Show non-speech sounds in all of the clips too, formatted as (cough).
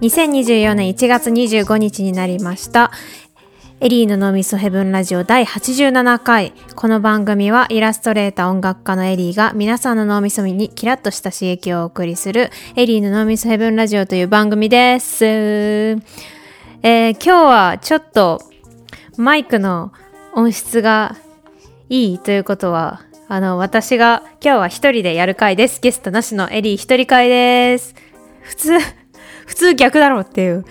2024年1月25日になりました。エリーの脳みそヘブンラジオ第87回。この番組はイラストレーター音楽家のエリーが皆さんの脳みそにキラッとした刺激をお送りするエリーの脳みそヘブンラジオという番組です。えー、今日はちょっとマイクの音質がいいということは、あの、私が今日は一人でやる回です。ゲストなしのエリー一人会です。普通、普通逆だろうっていう。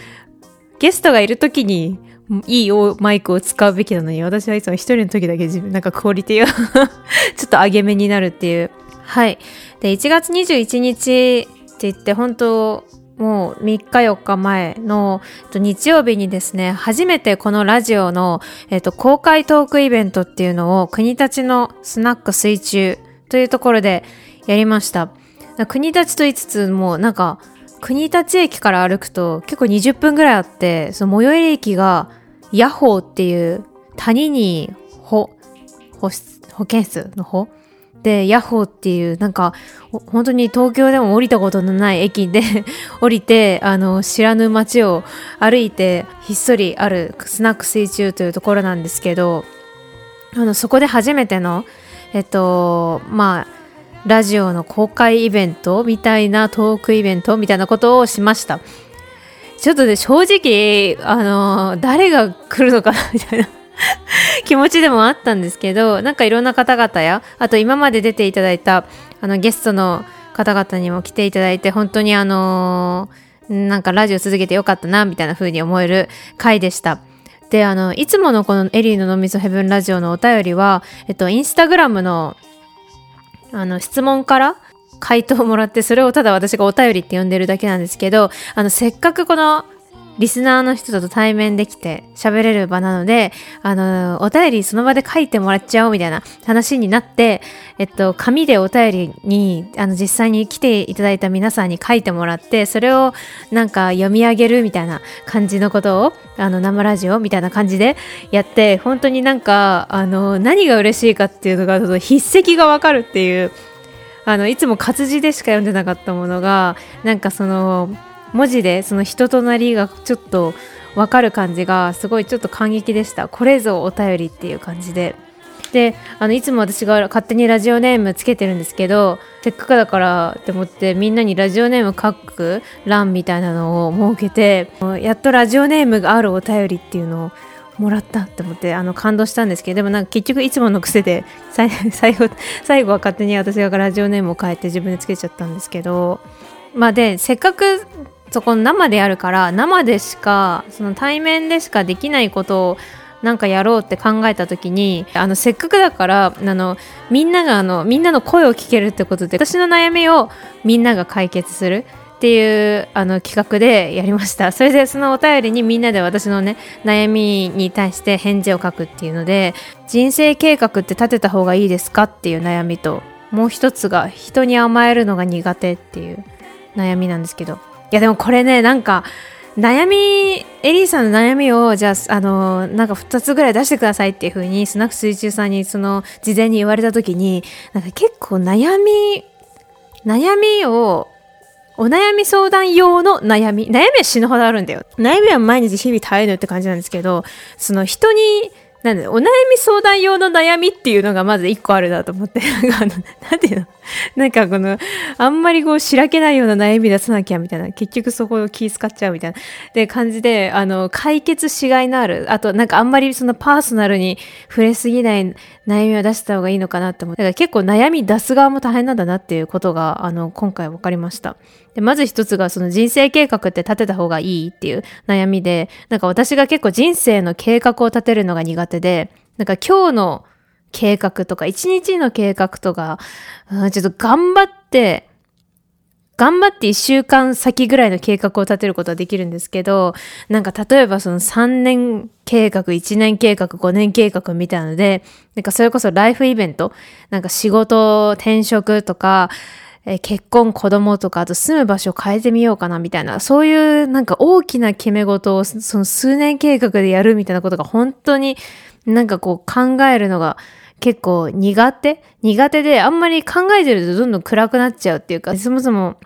ゲストがいるときにいいマイクを使うべきなのに、私はいつも一人の時だけ自分、なんかクオリティが (laughs) ちょっと上げ目になるっていう。はい。で、1月21日って言って、本当もう3日4日前の日曜日にですね、初めてこのラジオの、えっと、公開トークイベントっていうのを国立のスナック水中というところでやりました。国立と言いつつもうなんか国立駅から歩くと結構20分ぐらいあって、その最寄り駅がヤホーっていう谷に保、保、保健室の方で、ヤホーっていう、なんか、本当に東京でも降りたことのない駅で (laughs) 降りて、あの、知らぬ街を歩いて、ひっそりあるスナック水中というところなんですけど、あの、そこで初めての、えっと、まあ、ラジオの公開イベントみたいなトークイベントみたいなことをしました。ちょっとね、正直、あの、誰が来るのかな、みたいな (laughs) 気持ちでもあったんですけど、なんかいろんな方々や、あと今まで出ていただいた、あの、ゲストの方々にも来ていただいて、本当にあのなんかラジオ続けてよかったな、みたいな風に思える回でした。で、あの、いつものこのエリーの脳みそヘブンラジオのお便りは、えっと、インスタグラムの、あの、質問から回答をもらって、それをただ私がお便りって呼んでるだけなんですけど、あの、せっかくこのリスナーの人と対面できて喋れる場なので、あの、お便りその場で書いてもらっちゃおうみたいな話になって、えっと、紙でお便りに、あの、実際に来ていただいた皆さんに書いてもらって、それをなんか読み上げるみたいな感じのことを、あの、生ラジオみたいな感じでやって、本当になんか、あの、何が嬉しいかっていうのが、その筆跡がわかるっていう、あのいつも活字でしか読んでなかったものがなんかその文字でその人となりがちょっと分かる感じがすごいちょっと感激でした。これぞお便りっていう感じで。であのいつも私が勝手にラジオネームつけてるんですけどせっかくだからって思ってみんなにラジオネーム書く欄みたいなのを設けてやっとラジオネームがあるお便りっていうのをもらったって思ってあの感動したんですけどでもなんか結局いつもの癖で (laughs) 最後最後は勝手に私がラジオネームを変えて自分でつけちゃったんですけどまあでせっかくそこ生でやるから生でしかその対面でしかできないことをなんかやろうって考えた時にあのせっかくだからあのみんながあのみんなの声を聞けるってことで私の悩みをみんなが解決するっていうあの企画でやりました。それでそのお便りにみんなで私のね悩みに対して返事を書くっていうので人生計画って立てた方がいいですかっていう悩みともう一つが人に甘えるのが苦手っていう悩みなんですけど。いやでもこれねなんか悩みエリーさんの悩みをじゃああのなんか2つぐらい出してくださいっていう風にスナック水中さんにその事前に言われた時になんか結構悩み悩みをお悩み相談用の悩み。悩みは死ぬほどあるんだよ。悩みは毎日日々耐えるって感じなんですけど、その人になんで、お悩み相談用の悩みっていうのがまず一個あるなと思って、(laughs) なんかあの、なんていうの？なんかこの、あんまりこう、しらけないような悩み出さなきゃみたいな、結局そこを気使っちゃうみたいな、で感じで、あの、解決しがいのある、あとなんかあんまりそのパーソナルに触れすぎない悩みを出した方がいいのかなって思って、だから結構悩み出す側も大変なんだなっていうことが、あの、今回分かりました。で、まず一つがその人生計画って立てた方がいいっていう悩みで、なんか私が結構人生の計画を立てるのが苦手で、なんか今日の計画とか一日の計画とか、うん、ちょっと頑張って、頑張って一週間先ぐらいの計画を立てることはできるんですけど、なんか例えばその3年計画、1年計画、5年計画みたいなので、なんかそれこそライフイベント、なんか仕事、転職とか、え、結婚、子供とか、あと住む場所を変えてみようかなみたいな、そういうなんか大きな決め事をその数年計画でやるみたいなことが本当になんかこう考えるのが結構苦手苦手であんまり考えてるとどんどん暗くなっちゃうっていうか、そもそも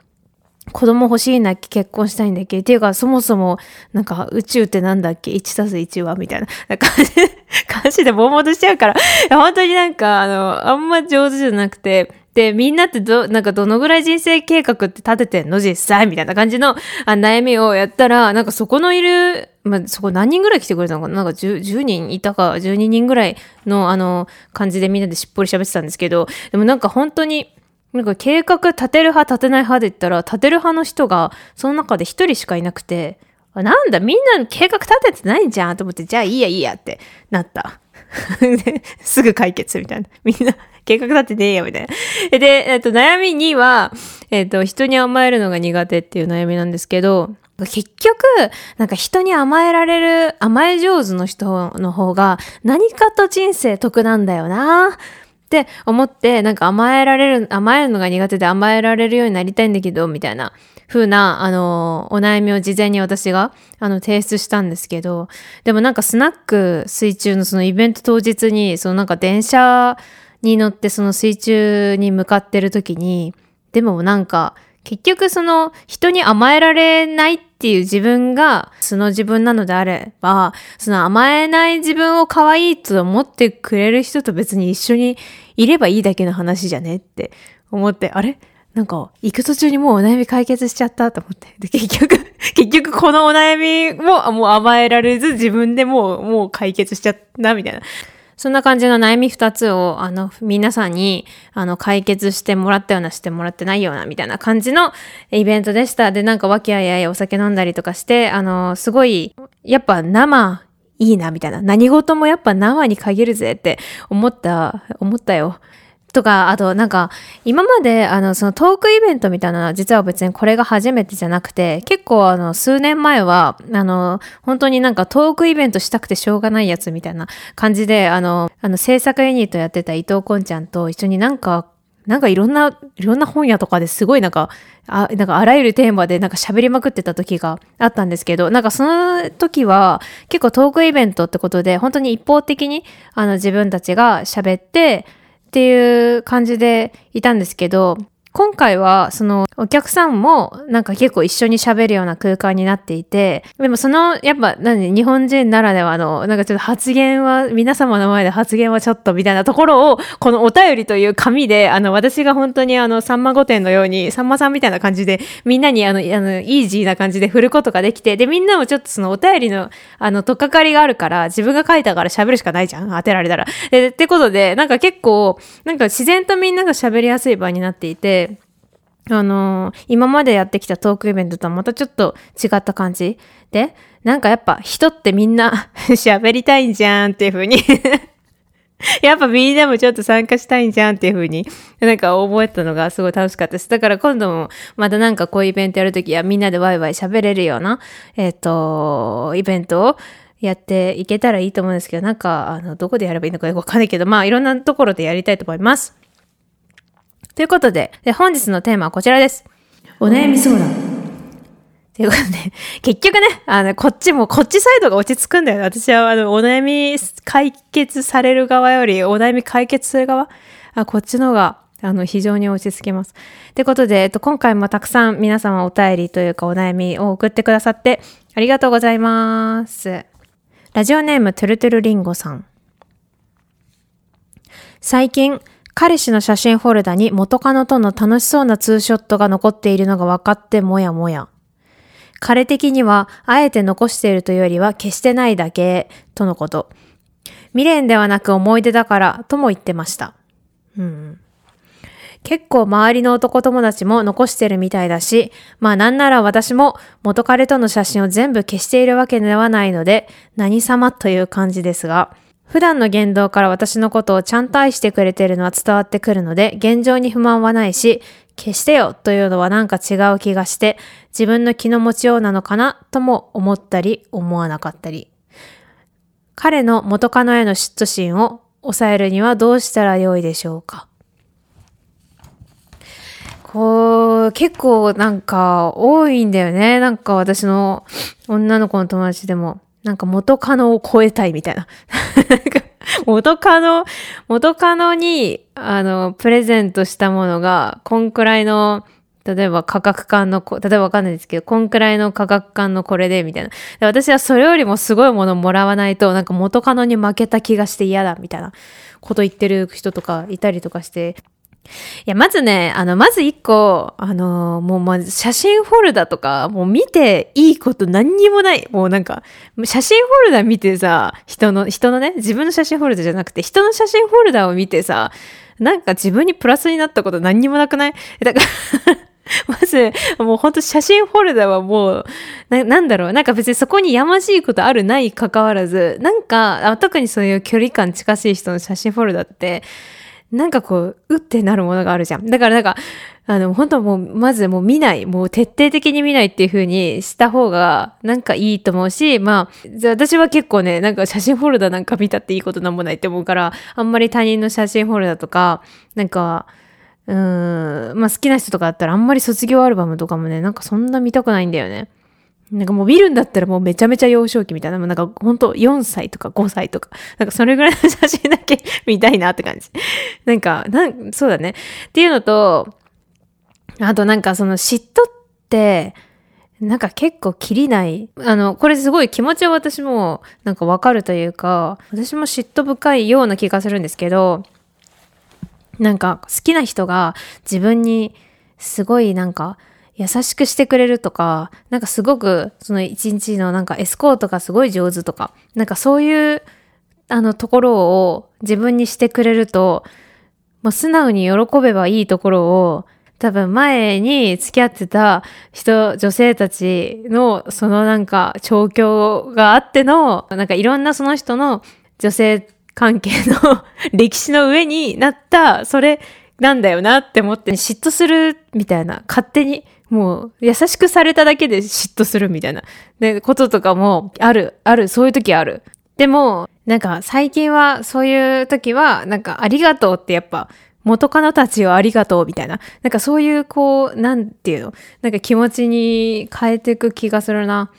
子供欲しいんだっけ結婚したいんだっけっていうか、そもそも、なんか、宇宙ってなんだっけ ?1 たす1はみたいな感じ、(laughs) 感じでボンボンとしちゃうから、本当になんか、あの、あんま上手じゃなくて、で、みんなってど、なんかどのぐらい人生計画って立ててんの？実際？みたいな感じの悩みをやったら、なんかそこのいる、まあ、そこ何人ぐらい来てくれたのかな？なんか 10, 10人いたか、12人ぐらいのあの感じでみんなでしっぽり喋ってたんですけど、でもなんか本当に、なんか計画立てる派立てない派で言ったら、立てる派の人がその中で一人しかいなくて、なんだみんな計画立ててないんじゃんと思って、じゃあいいやいいやってなった。(laughs) すぐ解決みたいな。みんな計画立ててええやみたいな。で、えっと、悩み2は、えっと、人に甘えるのが苦手っていう悩みなんですけど、結局、なんか人に甘えられる、甘え上手の人の方が何かと人生得なんだよなって思って、なんか甘えられる、甘えるのが苦手で甘えられるようになりたいんだけど、みたいな風な、あの、お悩みを事前に私が、あの、提出したんですけど、でもなんかスナック水中のそのイベント当日に、そのなんか電車に乗ってその水中に向かってる時に、でもなんか、結局その人に甘えられないっていう自分が素の自分なのであれば、その甘えない自分を可愛いと思ってくれる人と別に一緒にいればいいだけの話じゃねって思って、あれ？なんか、行く途中にもうお悩み解決しちゃったと思って。で、結局、(laughs) 結局このお悩みももう甘えられず自分でもう、もう解決しちゃったみたいな。そんな感じの悩み二つを、あの、皆さんに、あの、解決してもらったような、してもらってないような、みたいな感じのイベントでした。で、なんか、和気あいあいお酒飲んだりとかして、あの、すごい、やっぱ生、いいな、みたいな。何事もやっぱ生に限るぜって思った、思ったよ。とか、あとなんか、今まであの、そのトークイベントみたいなのは実は別にこれが初めてじゃなくて、結構あの、数年前は、あの、本当になんかトークイベントしたくてしょうがないやつみたいな感じで、あの、あの、制作ユニットやってた伊藤こんちゃんと一緒になんか、なんかいろんな、いろんな本屋とかですごいなんか、あ、なんかあらゆるテーマでなんか喋りまくってた時があったんですけど、なんかその時は結構トークイベントってことで、本当に一方的にあの自分たちが喋って、っていう感じでいたんですけど、今回は、その、お客さんも、なんか結構一緒に喋るような空間になっていて、でもその、やっぱ、何、日本人ならではの、なんかちょっと発言は、皆様の前で発言はちょっとみたいなところを、このお便りという紙で、あの、私が本当にあの、さんま御殿のように、さんまさんみたいな感じで、みんなにあの、あの、イージーな感じで振ることができて、で、みんなもちょっとそのお便りの、あの、とっかかりがあるから、自分が書いたから喋るしかないじゃん、当てられたら。で、ってことで、なんか結構、なんか自然とみんなが喋りやすい場になっていて、あのー、今までやってきたトークイベントとはまたちょっと違った感じ？で、なんかやっぱ人ってみんな (laughs) 喋りたいんじゃんっていう風に (laughs) やっぱみんなもちょっと参加したいんじゃんっていう風になんか覚えたのがすごい楽しかったです。だから今度もまたなんかこういうイベントやるときはみんなでワイワイ喋れるような、えっ、ー、と、イベントをやっていけたらいいと思うんですけど、なんか、あの、どこでやればいいのかよくわかんないけど、まあいろんなところでやりたいと思います。ということで、で本日のテーマはこちらです。お悩み相談。ということで、(laughs) 結局ね、あの、こっちも、こっちサイドが落ち着くんだよ。私は、あの、お悩み解決される側より、お悩み解決する側、あこっちの方が、あの、非常に落ち着きます。ということで、えっと、今回もたくさん皆様お便りというかお悩みを送ってくださって、ありがとうございます。ラジオネーム、トゥルトゥルリンゴさん。最近、彼氏の写真フォルダに元カノとの楽しそうなツーショットが残っているのが分かってもやもや。彼的には、あえて残しているというよりは消してないだけ、とのこと。未練ではなく思い出だから、とも言ってました。うん。結構周りの男友達も残してるみたいだし、まあなんなら私も元彼との写真を全部消しているわけではないので、何様という感じですが、普段の言動から私のことをちゃんと愛してくれてるのは伝わってくるので、現状に不満はないし、消してよというのはなんか違う気がして、自分の気の持ちようなのかなとも思ったり、思わなかったり。彼の元カノへの嫉妬心を抑えるにはどうしたらよいでしょうかこう、結構なんか多いんだよね。なんか私の女の子の友達でも。なんか元カノを超えたいみたいな。(laughs) 元カノ、元カノに、あの、プレゼントしたものが、こんくらいの例えば価格感の、例えばわかんないですけど、こんくらいの価格感のこれで、みたいな。で私はそれよりもすごいものもらわないと、なんか元カノに負けた気がして嫌だ、みたいなこと言ってる人とかいたりとかして、いや、まずね、あの、まず一個、あの、もうま写真フォルダとか、もう見ていいこと何にもない。もうなんか、写真フォルダ見てさ、人の、人のね、自分の写真フォルダじゃなくて、人の写真フォルダを見てさ、なんか自分にプラスになったこと何にもなくない？(laughs) だからまず、もうほんと写真フォルダはもうな、なんだろう、なんか別にそこにやましいことあるない関わらず、なんか、特にそういう距離感近しい人の写真フォルダって、なんかこう、うってなるものがあるじゃん。だからなんか、あの、本当もう、まずもう見ない、もう徹底的に見ないっていう風にした方が、なんかいいと思うし、まあ、私は結構ね、なんか写真フォルダなんか見たっていいことなんもないって思うから、あんまり他人の写真フォルダとか、なんか、うーん、まあ好きな人とかだったらあんまり卒業アルバムとかもね、なんかそんな見たくないんだよね。なんかもう見るんだったらもうめちゃめちゃ幼少期みたいな、なんかほんと4歳とか5歳とか、なんかそれぐらいの写真だけ見たいなって感じ。(laughs) なんか、なんそうだね。っていうのと、あとなんかその嫉妬って、なんか結構切りない。あの、これすごい気持ちは私もなんかわかるというか、私も嫉妬深いような気がするんですけど、なんか好きな人が自分にすごいなんか優しくしてくれるとか、なんかすごくその一日のなんかエスコートがすごい上手とか、なんかそういうあのところを自分にしてくれると、もう素直に喜べばいいところを多分前に付き合ってた人、女性たちのそのなんか調教があっての、なんかいろんなその人の女性関係の (laughs) 歴史の上になった、それなんだよなって思って嫉妬するみたいな、勝手にもう優しくされただけで嫉妬するみたいな、で、こととかもある、ある、そういう時ある。でも、なんか最近はそういう時は、なんかありがとうってやっぱ元カノたちをありがとうみたいな。なんかそういうこう、なんていうの？なんか気持ちに変えていく気がするな。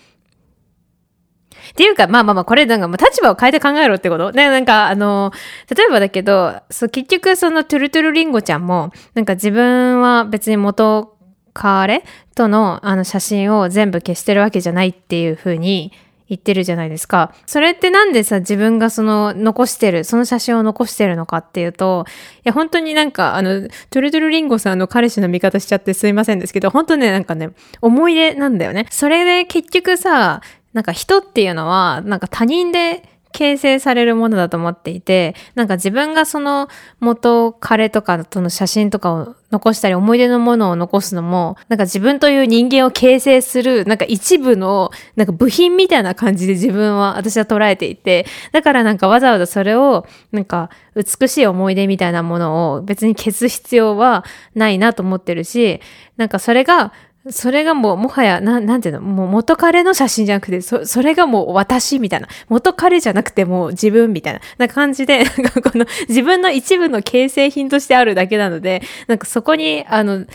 っていうか、まあまあまあ、これなんかもう立場を変えて考えろってこと？ね、なんかあの、例えばだけど、そう、結局そのトゥルトゥルリンゴちゃんも、なんか自分は別に元彼とのあの写真を全部消してるわけじゃないっていう風に言ってるじゃないですか。それってなんでさ、自分がその残してる、その写真を残してるのかっていうと、いや、本当になんか、あの、トゥルトゥルリンゴさんの彼氏の味方しちゃってすいませんですけど、本当ね、なんかね、思い出なんだよね。それで結局さ、なんか人っていうのは、なんか他人で形成されるものだと思っていて、なんか自分がその元彼とかとの写真とかを残したり思い出のものを残すのも、なんか自分という人間を形成する、なんか一部の、なんか部品みたいな感じで自分は、私は捉えていて、だからなんかわざわざそれを、なんか美しい思い出みたいなものを別に消す必要はないなと思ってるし、なんかそれがそれがもう、もはや、ななんていうの、もう元彼の写真じゃなくて、そ、それがもう私みたいな。元彼じゃなくてもう自分みたいな。な感じで、なんかこの自分の一部の形成品としてあるだけなので、なんかそこに、あの、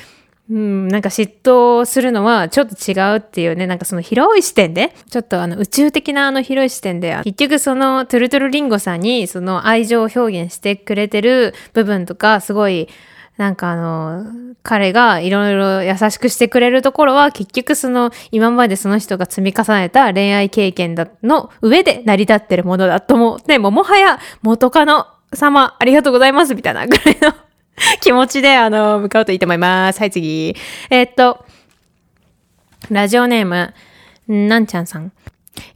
うん、なんか嫉妬するのはちょっと違うっていうね、なんかその広い視点で、ちょっとあの宇宙的なあの広い視点で、結局そのトゥルトゥルリンゴさんにその愛情を表現してくれてる部分とか、すごいなんかあの、彼がいろいろ優しくしてくれるところは結局その今までその人が積み重ねた恋愛経験だの上で成り立ってるものだと思って、ももはや元カノ様ありがとうございますみたいなぐらいの気持ちであの、向かうといいと思います。はい次。えー、っと、ラジオネーム、なんちゃんさん。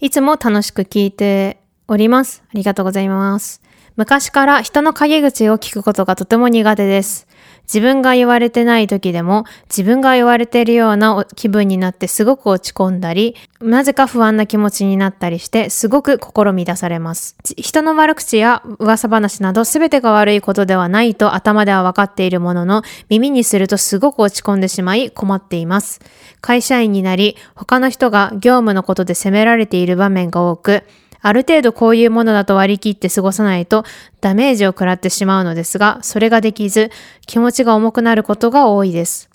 いつも楽しく聞いております。ありがとうございます。昔から人の陰口を聞くことがとても苦手です。自分が言われてない時でも自分が言われているような気分になってすごく落ち込んだり、なぜか不安な気持ちになったりしてすごく心乱されます。人の悪口や噂話など全てが悪いことではないと頭では分かっているものの耳にするとすごく落ち込んでしまい困っています。会社員になり他の人が業務のことで責められている場面が多く、ある程度こういうものだと割り切って過ごさないとダメージを食らってしまうのですが、それができず気持ちが重くなることが多いです。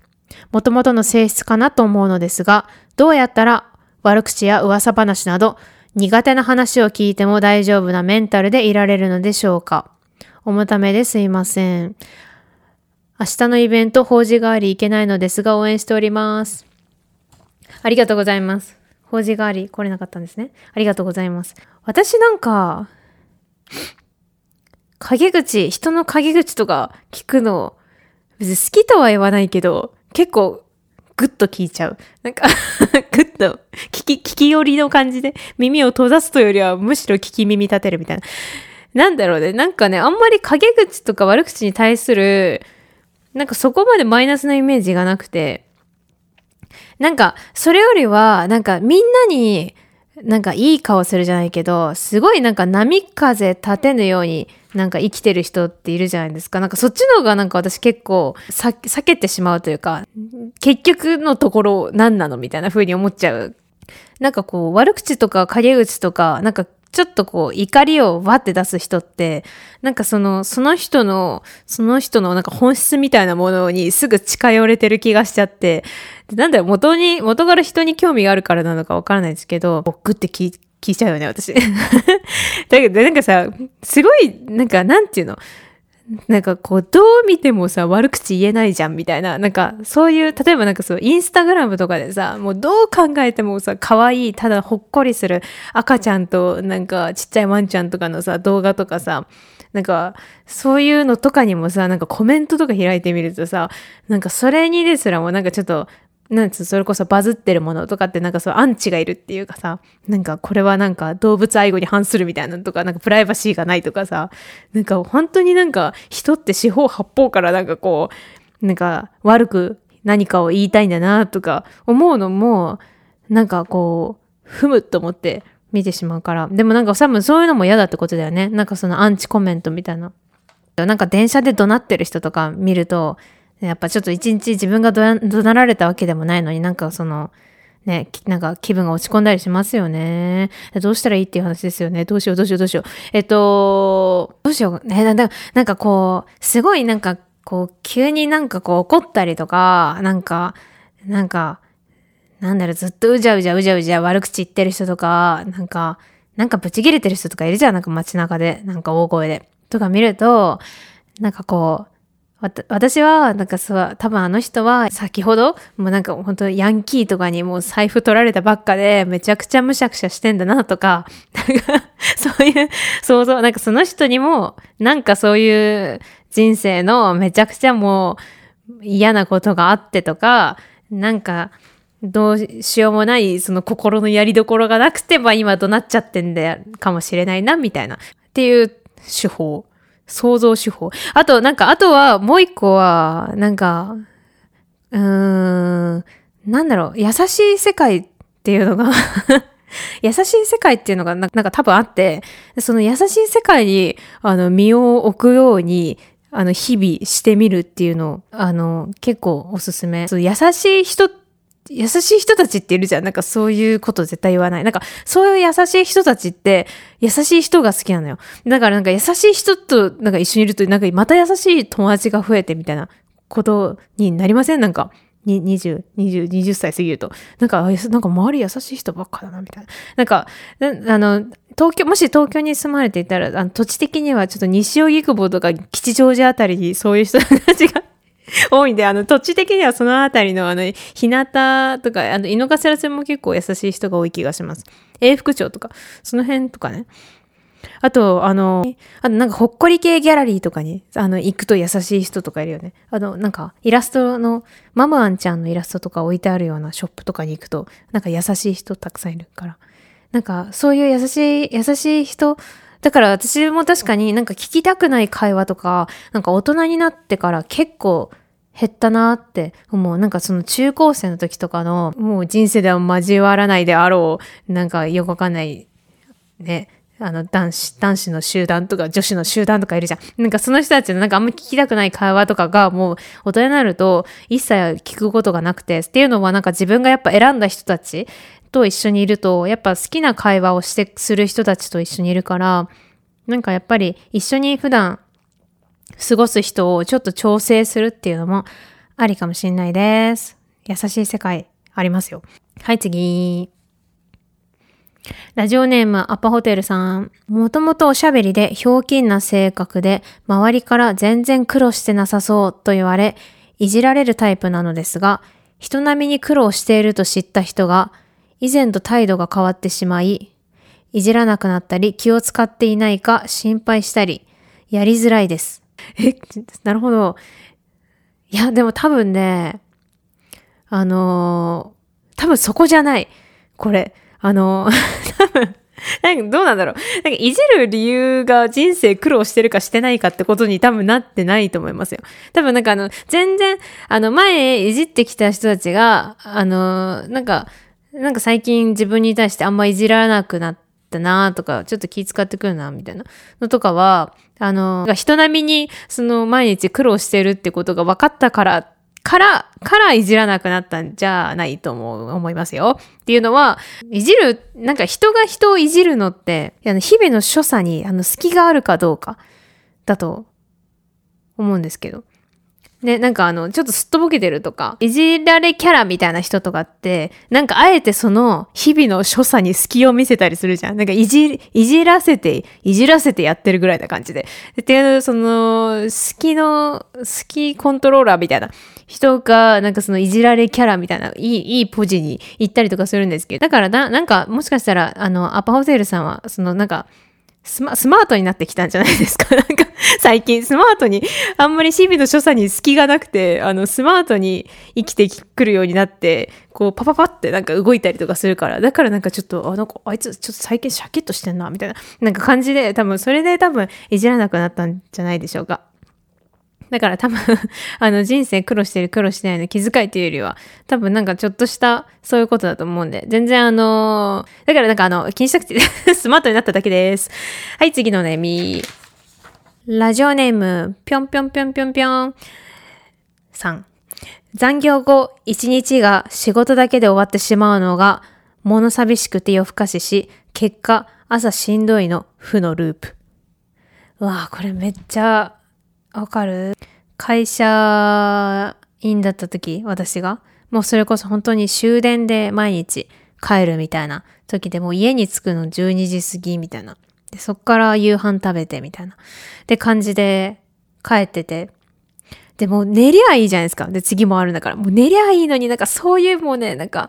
もともとの性質かなと思うのですが、どうやったら悪口や噂話など苦手な話を聞いても大丈夫なメンタルでいられるのでしょうか。重ためですいません。明日のイベント、法事代わり行けないのですが応援しております。ありがとうございます。法事代わり来れなかったんですね。ありがとうございます。私なんか、陰口、人の陰口とか聞くの、別に好きとは言わないけど、結構グッと聞いちゃう。なんか (laughs) グッと聞き、聞き寄りの感じで耳を閉ざすというよりはむしろ聞き耳立てるみたいな。なんだろうね。なんかね、あんまり陰口とか悪口に対する、なんかそこまでマイナスなイメージがなくて、なんか、それよりは、なんかみんなに、なんかいい顔するじゃないけど、すごいなんか波風立てぬようになんか生きてる人っているじゃないですか。なんかそっちの方がなんか私結構避けてしまうというか、結局のところ何なのみたいな風に思っちゃう。なんかこう悪口とか陰口とか、なんかちょっとこう怒りをわって出す人って、なんかその、その人の、その人のなんか本質みたいなものにすぐ近寄れてる気がしちゃって、なんだよ、元に、元から人に興味があるからなのかわからないですけど、グって聞聞いちゃうよね、私。(laughs) だけど、なんかさ、すごい、なんか、なんていうの？なんかこう、どう見てもさ、悪口言えないじゃんみたいな、なんかそういう、例えばなんかそう、インスタグラムとかでさ、もうどう考えてもさ、可愛い、ただほっこりする赤ちゃんとなんかちっちゃいワンちゃんとかのさ、動画とかさ、なんか、そういうのとかにもさ、なんかコメントとか開いてみるとさ、なんかそれにですらもなんかちょっと、なんつう、それこそバズってるものとかってなんかそうアンチがいるっていうかさ、なんかこれはなんか動物愛護に反するみたいなのとか、なんかプライバシーがないとかさ、なんか本当になんか人って四方八方からなんかこう、なんか悪く何かを言いたいんだなとか思うのも、なんかこう、ふむと思って見てしまうから。でもなんか多分そういうのも嫌だってことだよね。なんかそのアンチコメントみたいな。なんか電車で怒鳴ってる人とか見ると、やっぱちょっと一日自分が怒鳴られたわけでもないのになんかその、ね、なんか気分が落ち込んだりしますよね。どうしたらいいっていう話ですよね。どうしようどうしようどうしよう。えっと、どうしよう。ね、なんなんかこう、すごいなんかこう、急になんかこう怒ったりとか、なんか、なんか、なんだろう、ずっとうじゃうじゃうじゃうじゃ悪口言ってる人とか、なんか、なんかブチ切れてる人とかいるじゃん。なんか街中で、なんか大声で。とか見ると、なんかこう、私は、なんかそう、多分あの人は先ほど、もうなんか本当ヤンキーとかにもう財布取られたばっかで、めちゃくちゃむしゃくしゃしてんだなとか、なんかそういう想像、なんかその人にも、なんかそういう人生のめちゃくちゃもう嫌なことがあってとか、なんか、どうしようもないその心のやりどころがなくて、まあ今怒鳴っちゃってんだかもしれないな、みたいな。っていう手法創造手法。あと、なんか、あとは、もう一個は、なんか、うーん、なんだろう、優しい世界っていうのが (laughs) 優しい世界っていうのがなんか多分あって、その優しい世界に、あの、身を置くように、あの、日々してみるっていうのを、あの、結構おすすめ。そう優しい人っ優しい人たちっているじゃん。なんかそういうこと絶対言わない。なんかそういう優しい人たちって優しい人が好きなのよ。だからなんか優しい人となんか一緒にいるとなんかまた優しい友達が増えてみたいなことになりません？なんか。20、20、20歳過ぎると。なんか、なんか周り優しい人ばっかだな、みたいな。なんか、あの、東京、もし東京に住まれていたら、あの土地的にはちょっと西荻窪とか吉祥寺あたりにそういう人たちが (laughs) 多いんで、あの、土地的にはそのあたりの、あの、日向とか、あの、井の頭線も結構優しい人が多い気がします。永福町とか、その辺とかね。あと、あの、あとなんかほっこり系ギャラリーとかに、あの、行くと優しい人とかいるよね。あの、なんか、イラストの、マムアンちゃんのイラストとか置いてあるようなショップとかに行くと、なんか優しい人たくさんいるから。なんか、そういう優しい、優しい人、だから私も確かになんか聞きたくない会話とか、なんか大人になってから結構減ったなって思う。なんかその中高生の時とかの、もう人生では交わらないであろう、なんかよくわかんない、ね、あの男子、男子の集団とか女子の集団とかいるじゃん。なんかその人たちのなんかあんまり聞きたくない会話とかがもう大人になると一切聞くことがなくて、っていうのはなんか自分がやっぱ選んだ人たちと一緒にいると、やっぱ好きな会話をして、する人たちと一緒にいるから、なんかやっぱり一緒に普段過ごす人をちょっと調整するっていうのもありかもしれないです。優しい世界ありますよ。はい、次。ラジオネームアパホテルさん。もともとおしゃべりでひょうきんな性格で、周りから全然苦労してなさそうと言われ、いじられるタイプなのですが、人並みに苦労していると知った人が、以前と態度が変わってしまい、いじらなくなったり、気を使っていないか心配したり、やりづらいです。え、なるほど。いや、でも多分ね、あのー、多分そこじゃない。これ。あのー、(laughs) 多分、なんかどうなんだろう。なんかいじる理由が人生苦労してるかしてないかってことに多分なってないと思いますよ。多分なんかあの、全然、あの、前いじってきた人たちが、あの、なんか、なんか最近自分に対してあんまいじらなくなったなとか、ちょっと気遣ってくるな、みたいなのとかは、あの、人並みにその毎日苦労してるってことが分かったからから、からいじらなくなったんじゃないと思う、思いますよ。っていうのは、いじる、なんか人が人をいじるのって、あの日々の所作にあの隙があるかどうかだと思うんですけど。ね、なんかあの、ちょっとすっとぼけてるとか、いじられキャラみたいな人とかって、なんかあえてその日々の所作に隙を見せたりするじゃん。なんかいじ、いじらせて、いじらせてやってるぐらいな感じで。っていう、その、隙の、隙コントローラーみたいな人が、なんかそのいじられキャラみたいな、いい、いいポジに行ったりとかするんですけど、だからな、なんかもしかしたら、あの、アパホテルさんは、そのなんか、スマートになってきたんじゃないですか。(laughs) なんか最近スマートにあんまり日々の所作に隙がなくてあのスマートに生きてくるようになってこうパパパってなんか動いたりとかするからだからなんかちょっとあなんかあいつちょっと最近シャキッとしてんなみたいななんか感じで多分それで多分いじらなくなったんじゃないでしょうか。だから多分 (laughs) あの、人生苦労してる苦労してないの気遣いというよりは、多分なんかちょっとしたそういうことだと思うんで、全然あのー、だからなんかあの、気にしなくて (laughs) スマートになっただけです。はい、次の悩み。ラジオネーム、ぴょんぴょんぴょんぴょんぴょんさん。残業後、一日が仕事だけで終わってしまうのが、物寂しくて夜更かしし、結果、朝しんどいの負のループ。うわぁ、これめっちゃわかる？会社員だった時、私が、もうそれこそ本当に終電で毎日帰るみたいな時でもう家に着くの12時過ぎみたいな。で、そっから夕飯食べてみたいな。で、感じで帰ってて。でも寝りゃいいじゃないですか。で、次もあるんだから。もう寝りゃいいのになんかそういうもうね、なんか、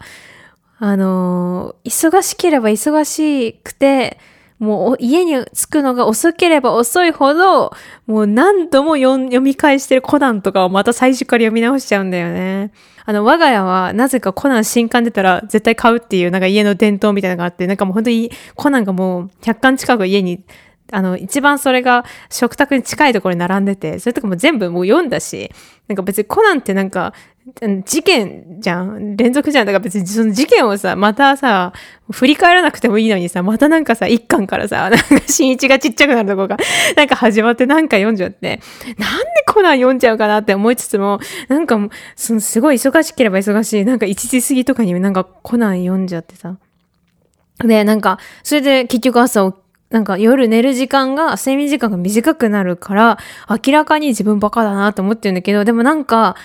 あのー、忙しければ忙しくて、もう家に着くのが遅ければ遅いほど、もう何度も読み返してるコナンとかをまた最初から読み直しちゃうんだよね。あの、我が家はなぜかコナン新刊出たら絶対買うっていうなんか家の伝統みたいなのがあって、なんかもう本当にコナンがもう100巻近く家にあの、一番それが食卓に近いところに並んでて、それとかも全部もう読んだし、なんか別にコナンってなんか、事件じゃん連続じゃんだから別にその事件をさ、またさ、振り返らなくてもいいのにさ、またなんかさ、一巻からさ、なんか新一がちっちゃくなるとこが、なんか始まってなんか読んじゃって、なんでコナン読んじゃうかなって思いつつも、なんかそのすごい忙しければ忙しい、なんか1時過ぎとかになんかコナン読んじゃってさ。で、なんか、それで結局朝起きなんか夜寝る時間が、睡眠時間が短くなるから、明らかに自分バカだなと思ってるんだけど、でもなんか、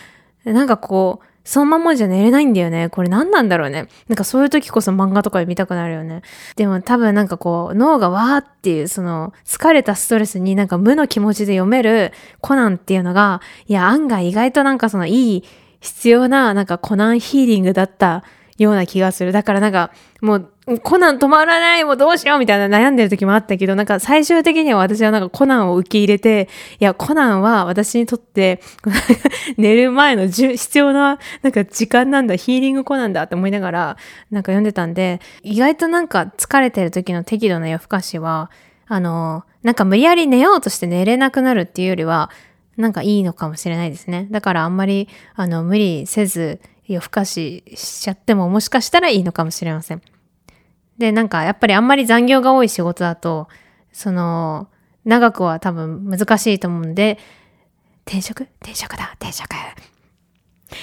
なんかこう、そのままじゃ寝れないんだよね。これ何なんだろうね。なんかそういう時こそ漫画とかで見たくなるよね。でも多分なんかこう、脳がわーっていう、その、疲れたストレスになんか無の気持ちで読めるコナンっていうのが、いや、案外意外となんかそのいい、必要な、なんかコナンヒーリングだったような気がする。だからなんか、もう、コナン止まらないもうどうしようみたいな悩んでる時もあったけど、なんか最終的には私はなんかコナンを受け入れて、いや、コナンは私にとって (laughs) 寝る前の必要ななんか時間なんだ、ヒーリングコナンだって思いながらなんか読んでたんで、意外となんか疲れてる時の適度な夜更かしは、あの、なんか無理やり寝ようとして寝れなくなるっていうよりは、なんかいいのかもしれないですね。だからあんまり、あの、無理せず、夜更かししちゃってももしかしたらいいのかもしれません。で、なんかやっぱりあんまり残業が多い仕事だと、その、長くは多分難しいと思うんで、転職？転職だ転職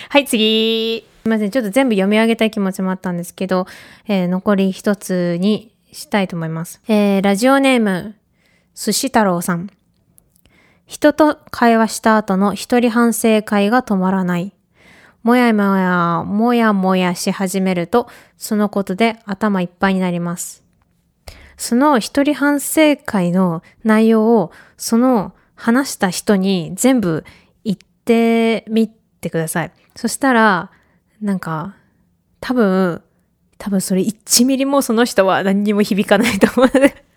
はい、次。すいません。ちょっと全部読み上げたい気持ちもあったんですけど、えー、残り一つにしたいと思います。えー、ラジオネーム、寿司太郎さん。人と会話した後の一人反省会が止まらない。もやもや、もやもやし始めると、そのことで頭いっぱいになります。その一人反省会の内容を、その話した人に全部言ってみてください。そしたら、なんか、多分、多分それ1ミリもその人は何にも響かないと思う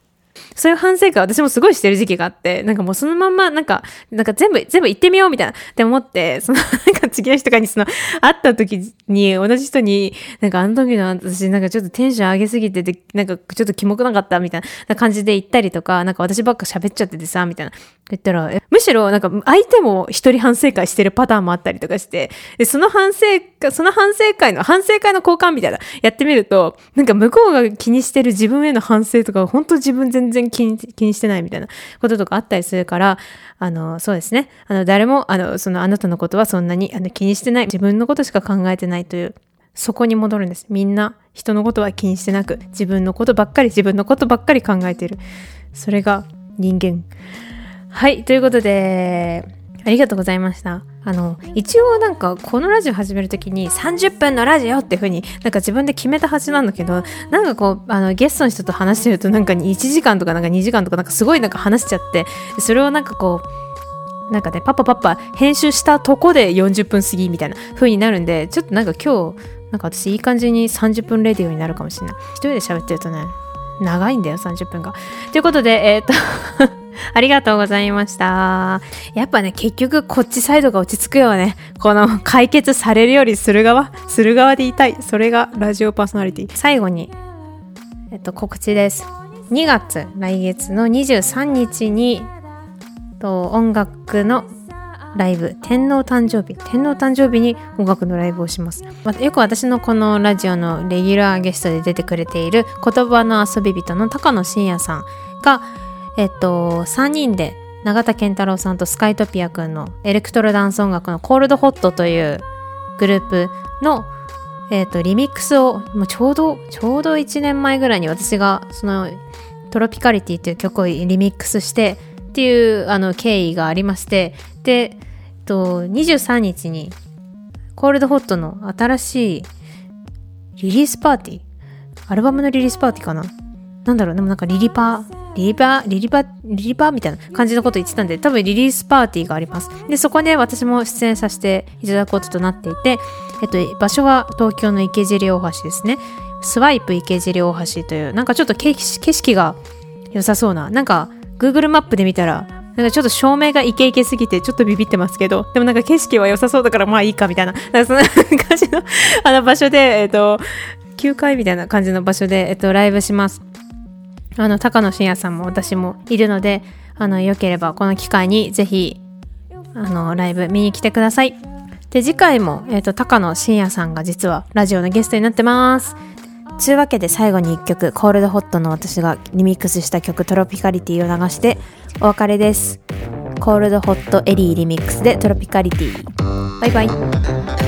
そういう反省会私もすごいしてる時期があって、なんかもうそのまんま、なんか、なんか全部、全部行ってみようみたいなって思って、その、なんか次の日とかにその、会った時に同じ人に、なんかあの時の私なんかちょっとテンション上げすぎてて、なんかちょっとキモくなかったみたいな感じで行ったりとか、なんか私ばっか喋っちゃっててさ、みたいな。言ったら、むしろなんか相手も一人反省会してるパターンもあったりとかして、で、その反省会、その反省会の、反省会の交換みたいな、やってみると、なんか向こうが気にしてる自分への反省とか、本当自分全然気に気にしてないみたいなこととかあったりするから、あの、そうですね。あの、誰も、あの、そのあなたのことはそんなにあの気にしてない。自分のことしか考えてないという、そこに戻るんです。みんな人のことは気にしてなく、自分のことばっかり、自分のことばっかり考えてる。それが人間。はい、ということで、ありがとうございました。あの、一応なんかこのラジオ始めるときに30分のラジオっていう風になんか自分で決めたはずなんだけど、なんかこう、あのゲストの人と話してるとなんか1時間とかなんか2時間とかなんかすごいなんか話しちゃって、それをなんかこう、なんかね、パパパパ編集したとこで40分過ぎみたいな風になるんで、ちょっとなんか今日、なんか私いい感じに30分レディオになるかもしれない。一人で喋ってるとね、長いんだよ、30分が。ということで、えー、っ (laughs) とありがとうございました。やっぱね、結局こっちサイドが落ち着くよね。この解決されるよりする側、する側でいたい。それがラジオパーソナリティ。最後に、えっと、告知です。2月、来月の23日に、と音楽のライブ、天皇誕生日、天皇誕生日に音楽のライブをします。またよく私のこのラジオのレギュラーゲストで出てくれている言葉の遊び人の高野真也さんが、えっと、3人で永田健太郎さんとスカイトピアくんのエレクトロダンス音楽のコールドホットというグループの、えっと、リミックスをもうちょうどちょうど1年前ぐらいに私がそのトロピカリティという曲をリミックスしてっていうあの経緯がありましてで、と、23日にコールドホットの新しいリリースパーティーアルバムのリリースパーティーかな？なんだろう？でもなんかリリパーリリバ、リリバ、リリバみたいな感じのこと言ってたんで、多分リリースパーティーがあります。で、そこで私も出演させていただくこととなっていて、えっと、場所は東京の池尻大橋ですね。スワイプ池尻大橋という、なんかちょっと景色が良さそうな、なんか Google マップで見たら、なんかちょっと照明がイケイケすぎてちょっとビビってますけど、でもなんか景色は良さそうだからまあいいかみたいな、なんかそ (laughs) んな感じのあの場所で、えっと、9階みたいな感じの場所で、えっと、ライブします。あの、高野真也さんも私もいるので、あの、よければこの機会にぜひ、あの、ライブ見に来てください。で、次回も、えっ、ー、と、高野真也さんが実はラジオのゲストになってます。ちゅうわけで最後に1曲、コールドホットの私がリミックスした曲、トロピカリティを流してお別れです。コールドホットエリーリミックスでトロピカリティ。バイバイ。